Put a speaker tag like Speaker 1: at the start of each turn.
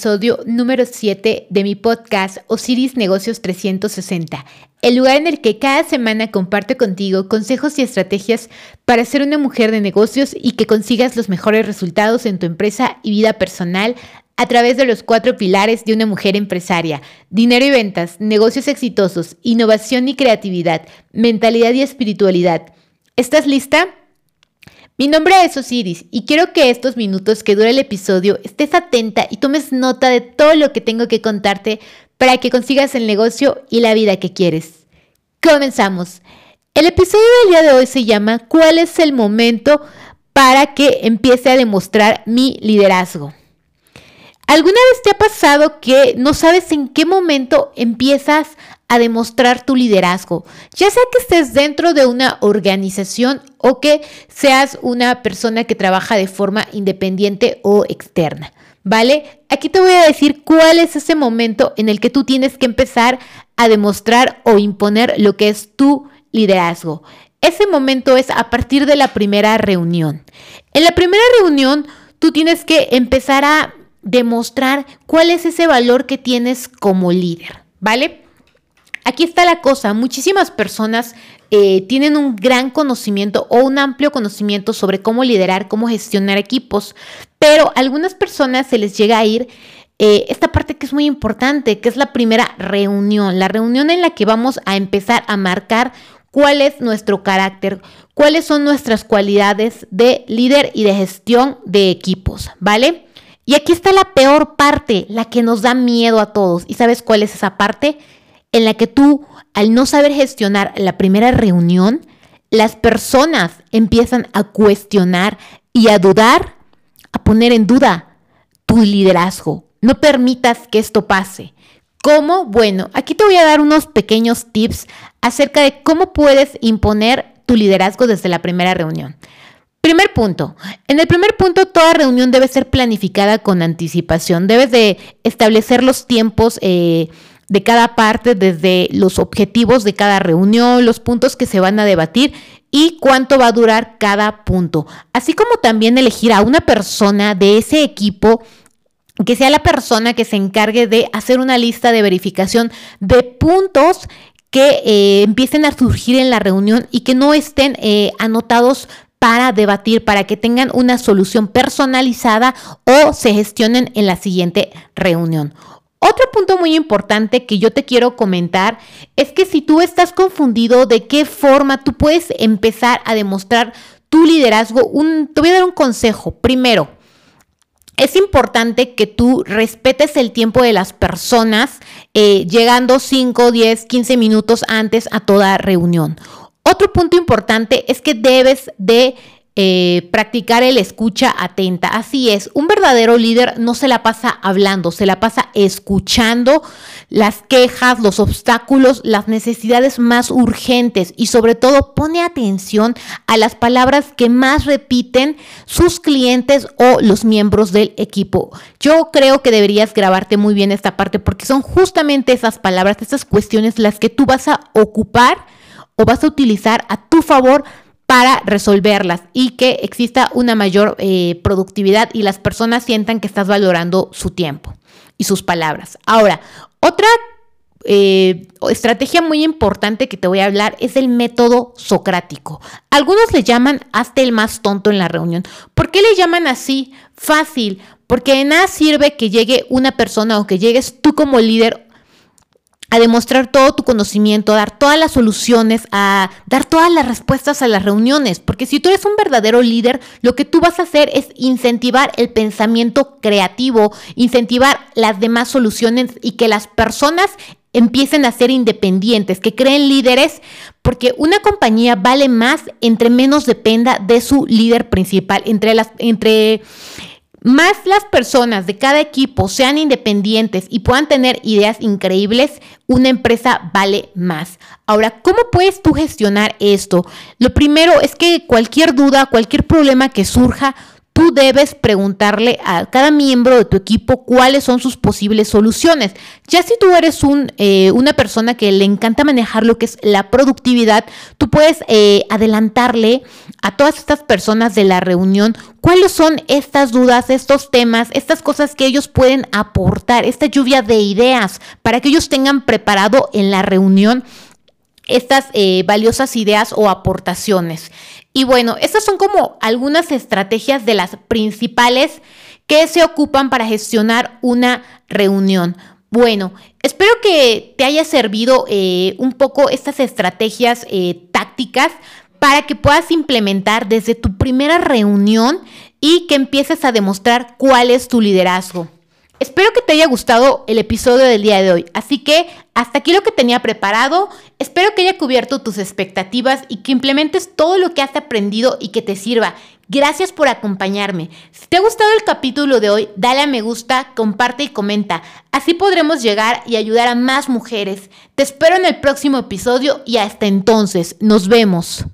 Speaker 1: episodio número 7 de mi podcast Osiris Negocios 360, el lugar en el que cada semana comparto contigo consejos y estrategias para ser una mujer de negocios y que consigas los mejores resultados en tu empresa y vida personal a través de los cuatro pilares de una mujer empresaria, dinero y ventas, negocios exitosos, innovación y creatividad, mentalidad y espiritualidad. ¿Estás lista? Mi nombre es Osiris y quiero que estos minutos que dura el episodio estés atenta y tomes nota de todo lo que tengo que contarte para que consigas el negocio y la vida que quieres. Comenzamos. El episodio del día de hoy se llama ¿Cuál es el momento para que empiece a demostrar mi liderazgo? ¿Alguna vez te ha pasado que no sabes en qué momento empiezas a demostrar tu liderazgo, ya sea que estés dentro de una organización o que seas una persona que trabaja de forma independiente o externa. ¿Vale? Aquí te voy a decir cuál es ese momento en el que tú tienes que empezar a demostrar o imponer lo que es tu liderazgo. Ese momento es a partir de la primera reunión. En la primera reunión, tú tienes que empezar a demostrar cuál es ese valor que tienes como líder, ¿vale? Aquí está la cosa, muchísimas personas eh, tienen un gran conocimiento o un amplio conocimiento sobre cómo liderar, cómo gestionar equipos, pero a algunas personas se les llega a ir eh, esta parte que es muy importante, que es la primera reunión, la reunión en la que vamos a empezar a marcar cuál es nuestro carácter, cuáles son nuestras cualidades de líder y de gestión de equipos, ¿vale? Y aquí está la peor parte, la que nos da miedo a todos. ¿Y sabes cuál es esa parte? En la que tú, al no saber gestionar la primera reunión, las personas empiezan a cuestionar y a dudar, a poner en duda tu liderazgo. No permitas que esto pase. ¿Cómo? Bueno, aquí te voy a dar unos pequeños tips acerca de cómo puedes imponer tu liderazgo desde la primera reunión. Primer punto. En el primer punto, toda reunión debe ser planificada con anticipación. Debes de establecer los tiempos eh, de cada parte, desde los objetivos de cada reunión, los puntos que se van a debatir y cuánto va a durar cada punto. Así como también elegir a una persona de ese equipo que sea la persona que se encargue de hacer una lista de verificación de puntos que eh, empiecen a surgir en la reunión y que no estén eh, anotados para debatir, para que tengan una solución personalizada o se gestionen en la siguiente reunión. Otro punto muy importante que yo te quiero comentar es que si tú estás confundido de qué forma tú puedes empezar a demostrar tu liderazgo, te voy a dar un consejo. Primero, es importante que tú respetes el tiempo de las personas, eh, llegando 5, 10, 15 minutos antes a toda reunión. Otro punto importante es que debes de eh, practicar el escucha atenta. Así es, un verdadero líder no se la pasa hablando, se la pasa escuchando las quejas, los obstáculos, las necesidades más urgentes y sobre todo pone atención a las palabras que más repiten sus clientes o los miembros del equipo. Yo creo que deberías grabarte muy bien esta parte porque son justamente esas palabras, esas cuestiones las que tú vas a ocupar o vas a utilizar a tu favor para resolverlas y que exista una mayor eh, productividad y las personas sientan que estás valorando su tiempo y sus palabras. Ahora, otra eh, estrategia muy importante que te voy a hablar es el método socrático. Algunos le llaman hasta el más tonto en la reunión. ¿Por qué le llaman así? Fácil, porque de nada sirve que llegue una persona o que llegues tú como líder a demostrar todo tu conocimiento, a dar todas las soluciones, a dar todas las respuestas a las reuniones. Porque si tú eres un verdadero líder, lo que tú vas a hacer es incentivar el pensamiento creativo, incentivar las demás soluciones y que las personas empiecen a ser independientes, que creen líderes, porque una compañía vale más entre menos dependa de su líder principal, entre las entre más las personas de cada equipo sean independientes y puedan tener ideas increíbles, una empresa vale más. Ahora, ¿cómo puedes tú gestionar esto? Lo primero es que cualquier duda, cualquier problema que surja, tú debes preguntarle a cada miembro de tu equipo cuáles son sus posibles soluciones. Ya si tú eres eh, una persona que le encanta manejar lo que es la productividad, tú puedes eh, adelantarle a todas estas personas de la reunión cuáles son estas dudas, estos temas, estas cosas que ellos pueden aportar, esta lluvia de ideas para que ellos tengan preparado en la reunión estas eh, valiosas ideas o aportaciones. Y bueno, estas son como algunas estrategias de las principales que se ocupan para gestionar una reunión. Bueno, espero que te haya servido eh, un poco estas estrategias eh, tácticas para que puedas implementar desde tu primera reunión y que empieces a demostrar cuál es tu liderazgo. Espero que te haya gustado el episodio del día de hoy. Así que hasta aquí lo que tenía preparado. Espero que haya cubierto tus expectativas y que implementes todo lo que has aprendido y que te sirva. Gracias por acompañarme. Si te ha gustado el capítulo de hoy, dale a me gusta, comparte y comenta. Así podremos llegar y ayudar a más mujeres. Te espero en el próximo episodio y hasta entonces, nos vemos.